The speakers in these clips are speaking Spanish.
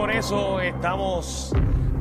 por eso estamos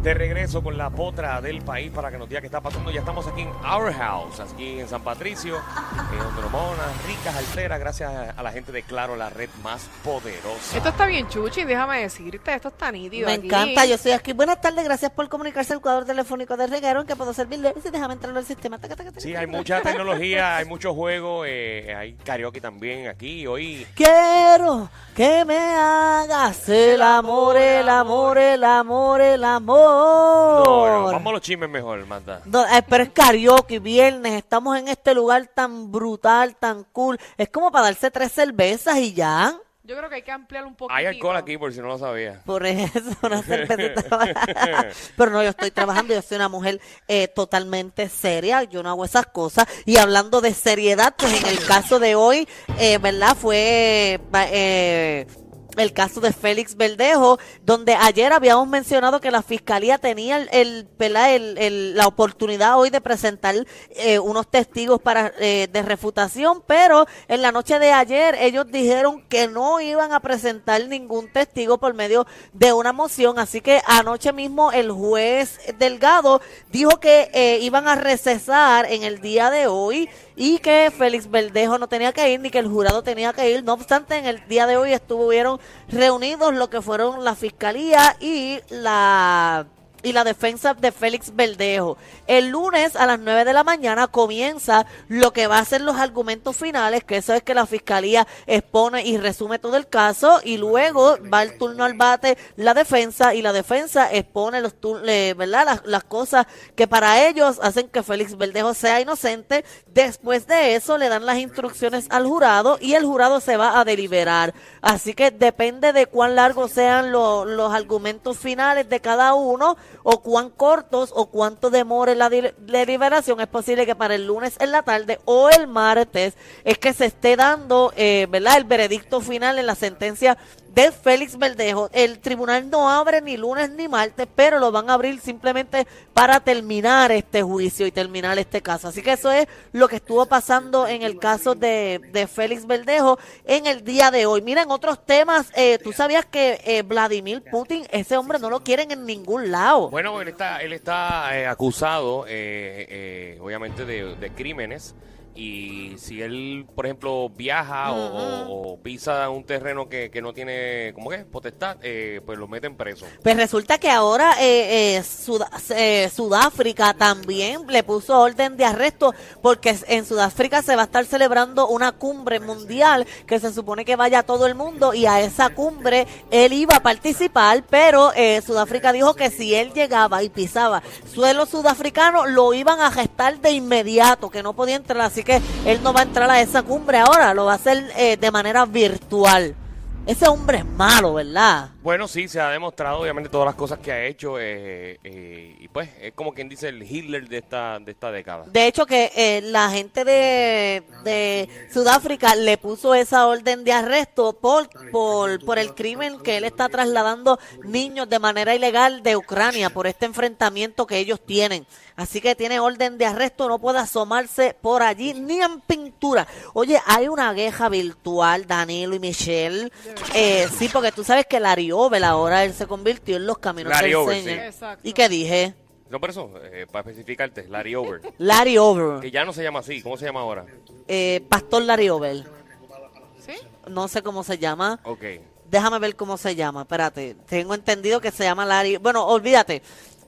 de regreso con la potra del país para que nos diga qué está pasando. Ya estamos aquí en Our House, aquí en San Patricio, eh, donde nos vamos a unas ricas alteras gracias a, la gente de Claro, la red más poderosa. Esto está bien chuchi, déjame decirte, esto está nítido Me aquí. encanta, yo estoy aquí. Buenas tardes, gracias por comunicarse al cuadro telefónico de reguero en que puedo servirle. Sí, déjame entrar al sistema. Taca, taca, taca, Sí, hay mucha tecnología, hay muchos juegos, eh, hay karaoke también aquí. Hoy Quiero que me hagas el amor, el amor, el amor, el amor. No, no, vamos a los chismes mejor, manda. No, eh, pero es karaoke, viernes, estamos en este lugar tan brutal, tan cool. Es como para darse tres cervezas y ya. Yo creo que hay que ampliar un poquito. Hay alcohol aquí, por si no lo sabía. Por eso, una cervecita. Pero no, yo estoy trabajando, yo soy una mujer eh, totalmente seria, yo no hago esas cosas. Y hablando de seriedad, pues en el caso de hoy, eh, ¿verdad? Fue eh, el caso de Félix Verdejo, donde ayer habíamos mencionado que la fiscalía tenía el, el, la oportunidad hoy de presentar eh, unos testigos para eh, de refutación, pero en la noche de ayer ellos dijeron que no iban a presentar ningún testigo por medio de una moción, así que anoche mismo el juez Delgado dijo que eh, iban a recesar en el día de hoy y que Félix Verdejo no tenía que ir ni que el jurado tenía que ir. No obstante, en el día de hoy estuvieron reunidos lo que fueron la fiscalía y la y la defensa de Félix Verdejo. El lunes a las 9 de la mañana comienza lo que va a ser los argumentos finales, que eso es que la fiscalía expone y resume todo el caso y luego va el turno al bate la defensa y la defensa expone los eh, ¿verdad? Las, las cosas que para ellos hacen que Félix Verdejo sea inocente. Después de eso le dan las instrucciones al jurado y el jurado se va a deliberar. Así que depende de cuán largos sean lo- los argumentos finales de cada uno o cuán cortos o cuánto demore la deliberación. Es posible que para el lunes en la tarde o el martes es que se esté dando, eh, ¿verdad? El veredicto final en la sentencia de Félix Verdejo. El tribunal no abre ni lunes ni martes, pero lo van a abrir simplemente para terminar este juicio y terminar este caso. Así que eso es lo que estuvo pasando en el caso de, de Félix Verdejo en el día de hoy. Miren, otros temas, eh, tú sabías que eh, Vladimir Putin, ese hombre no lo quieren en ningún lado. Bueno, él está, él está eh, acusado, eh, eh, obviamente, de, de crímenes. Y si él, por ejemplo, viaja o, o- o pisa un terreno que, que no tiene, ¿cómo que? Potestad, eh, pues lo meten preso. Pues resulta que ahora eh, eh, Sud- eh, Sudáfrica también le puso orden de arresto porque en Sudáfrica se va a estar celebrando una cumbre mundial que se supone que vaya todo el mundo y a esa cumbre él iba a participar, pero eh, Sudáfrica dijo que si él llegaba y pisaba suelo sudafricano lo iban a gestar de inmediato, que no podía entrar, así que él no va a entrar a esa cumbre ahora, lo va a hacer eh, de manera virtual. Ese hombre es malo, ¿verdad? Bueno, sí, se ha demostrado, obviamente, todas las cosas que ha hecho. eh, eh, y pues, es como quien dice el Hitler de esta, de esta década. De hecho, que eh, la gente de, de Sudáfrica le puso esa orden de arresto por, por, por el crimen que él está trasladando niños de manera ilegal de Ucrania por este enfrentamiento que ellos tienen. Así que tiene orden de arresto, no puede asomarse por allí ni en pintura. Oye, hay una queja virtual, Danilo y Michelle. Eh, sí, porque tú sabes que Larry Over ahora él se convirtió en los caminos Larry del Over, Señor. sí. Exacto. ¿Y qué dije? No, por eso, eh, para especificarte, Larry Over. Larry Over. que ya no se llama así, ¿cómo se llama ahora? Eh, Pastor Larry Over. ¿Sí? No sé cómo se llama. Ok. Déjame ver cómo se llama. Espérate. Tengo entendido que se llama Larry. Bueno, olvídate.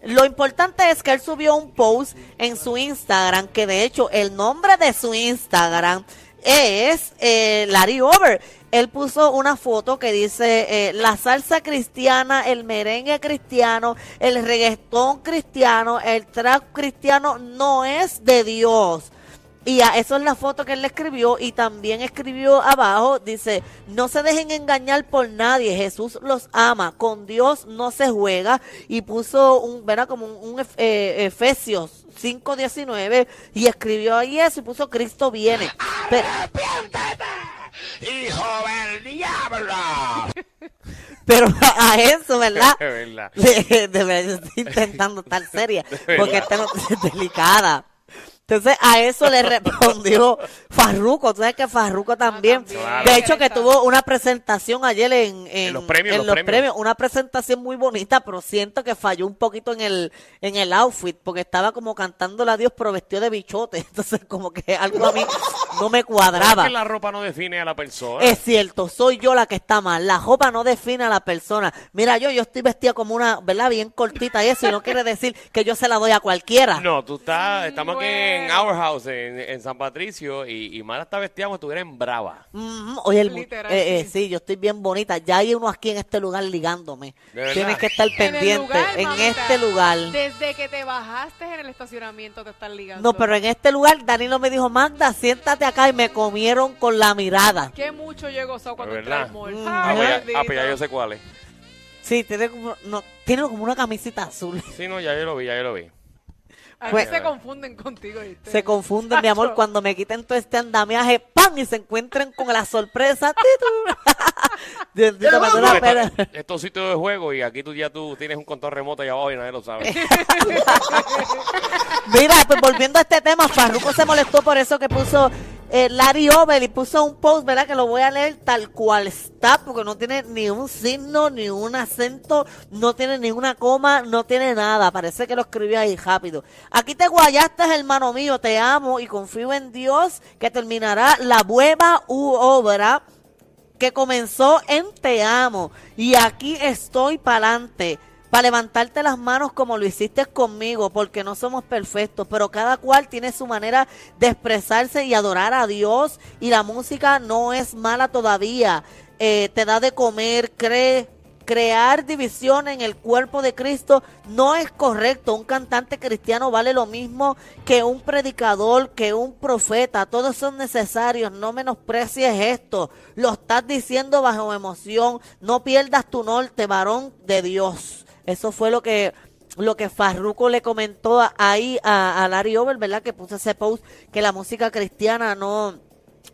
Lo importante es que él subió un post en su Instagram, que de hecho el nombre de su Instagram es eh, Larry Over. Él puso una foto que dice eh, la salsa cristiana, el merengue cristiano, el reggaetón cristiano, el trap cristiano no es de Dios. Y a eso es la foto que él le escribió y también escribió abajo, dice, no se dejen engañar por nadie, Jesús los ama, con Dios no se juega y puso un, ¿verdad? Como un, un eh, Efesios 5.19 y escribió ahí eso y puso Cristo viene. Pero, ¡Hijo del diablo! pero a eso, ¿verdad? Es verdad. De, de verdad, yo estoy intentando estar seria porque esta noticia es delicada. Entonces a eso le respondió Farruko. Tú sabes que Farruko también. también. Claro. De hecho que tuvo una presentación ayer en, en, los premios, en los premios. Una presentación muy bonita, pero siento que falló un poquito en el, en el outfit, porque estaba como cantándole a Dios, pero vestido de bichote. Entonces como que algo a mí no me Es cuadraba. que la ropa no define a la persona. Es cierto, soy yo la que está mal. La ropa no define a la persona. Mira, yo, yo estoy vestida como una, ¿verdad? Bien cortita y eso, y no quiere decir que yo se la doy a cualquiera. No, tú estás, estamos aquí en. Our House, en, en San Patricio, y, y Mara está vestida como estuviera en Brava. Mm, oye, el, mu- Literal, eh, eh, sí. sí, yo estoy bien bonita. Ya hay uno aquí en este lugar ligándome. ¿De verdad? Tienes que estar En pendiente lugar, en mamita, este lugar. Desde que te bajaste en el estacionamiento te están ligando. No, pero en este lugar Danilo me dijo, Magda, siéntate acá y me comieron con la mirada. Qué mucho yo he gozado cuando ¿De entré al mall. Mm. Ah, pues ya, ah, pues ya yo sé cuál es. Sí, tiene como, no, tiene como una camisita azul. Sí, no, ya yo lo vi, ya yo lo vi. A Pues- se confunden contigo, ¿viste? Se confunden, mi amor, cuando me quiten todo este andamiaje, ¡pam! Y se encuentren con la sorpresa. Estos sitios de juego y aquí tú ya tú tienes un control remoto allá abajo y nadie lo sabe. Mira, pues volviendo a este tema, Farruko se molestó por eso que puso eh, Larry y puso un post, ¿verdad? Que lo voy a leer tal cual está, porque no tiene ni un signo, ni un acento, no tiene ni una coma, no tiene nada. Parece que lo escribió ahí rápido. Aquí te guayaste, hermano mío, te amo y confío en Dios que terminará la buena u obra que comenzó en Te Amo. Y aquí estoy para adelante. Para levantarte las manos como lo hiciste conmigo, porque no somos perfectos, pero cada cual tiene su manera de expresarse y adorar a Dios. Y la música no es mala todavía. Eh, te da de comer, cree, crear división en el cuerpo de Cristo no es correcto. Un cantante cristiano vale lo mismo que un predicador, que un profeta. Todos son necesarios. No menosprecies esto. Lo estás diciendo bajo emoción. No pierdas tu norte, varón de Dios. Eso fue lo que lo que Farruko le comentó ahí a, a Larry Over, ¿verdad? Que puso ese post que la música cristiana no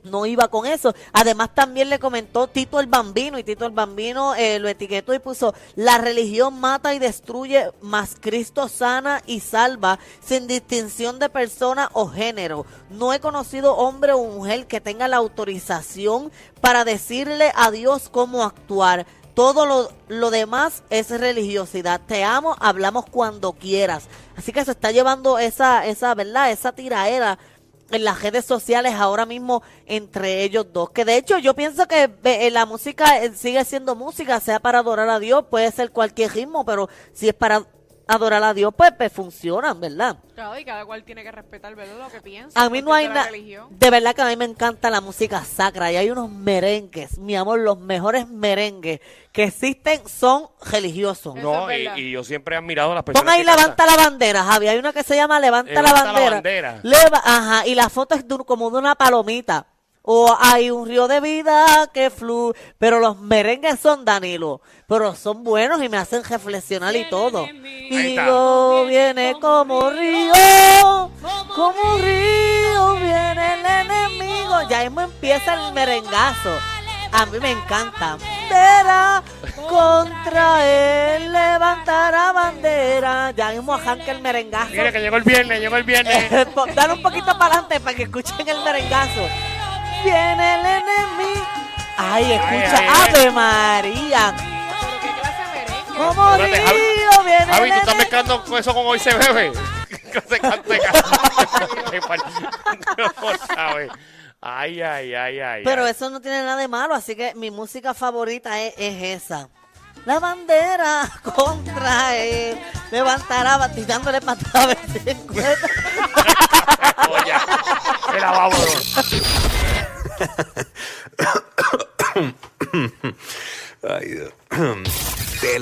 no iba con eso. Además también le comentó Tito el Bambino y Tito el Bambino eh, lo etiquetó y puso, la religión mata y destruye, mas Cristo sana y salva sin distinción de persona o género. No he conocido hombre o mujer que tenga la autorización para decirle a Dios cómo actuar. Todo lo, lo demás es religiosidad. Te amo, hablamos cuando quieras. Así que se está llevando esa, esa, ¿verdad? Esa tiraera en las redes sociales ahora mismo entre ellos dos. Que de hecho yo pienso que eh, la música eh, sigue siendo música, sea para adorar a Dios, puede ser cualquier ritmo, pero si es para adorar a Dios, pues, pues funcionan, ¿verdad? Claro, y cada cual tiene que respetar, ¿verdad? Lo que piensa. A mí no hay nada. De verdad que a mí me encanta la música sacra y hay unos merengues, mi amor, los mejores merengues que existen son religiosos. Eso No, y, y yo siempre he admirado a las personas Pon ahí que. Levanta la bandera, Javi. Hay una que se llama Levanta, la Levanta la bandera. bandera. Leva- ajá, y la foto es de un- como de una palomita. O hay un río de vida que fluye. Pero los merengues son Danilo. Pero son buenos y me hacen reflexionar y todo. Ahí Río viene como río, como río viene el enemigo. Ya mismo empieza el merengazo. A mí me encanta. Bandera contra él, levantará bandera. Ya mismo arranca el merengazo. Mira que llegó el viernes, llegó el viernes. Dale un poquito para adelante para que escuchen el merengazo. Viene el enemigo. Ay, escucha. ay, ay. Ave María. Como Espérate, Javi. viene Javi, tú estás mezclando con eso con hoy se bebe. Se cante. Ay, ay, ay, ay. Pero ay. eso no tiene nada de malo, así que mi música favorita es, es esa. La bandera contra él. Levantará tirándole patadas a ver si encuentra. Oye, era vámonos. Ay, Dios. Te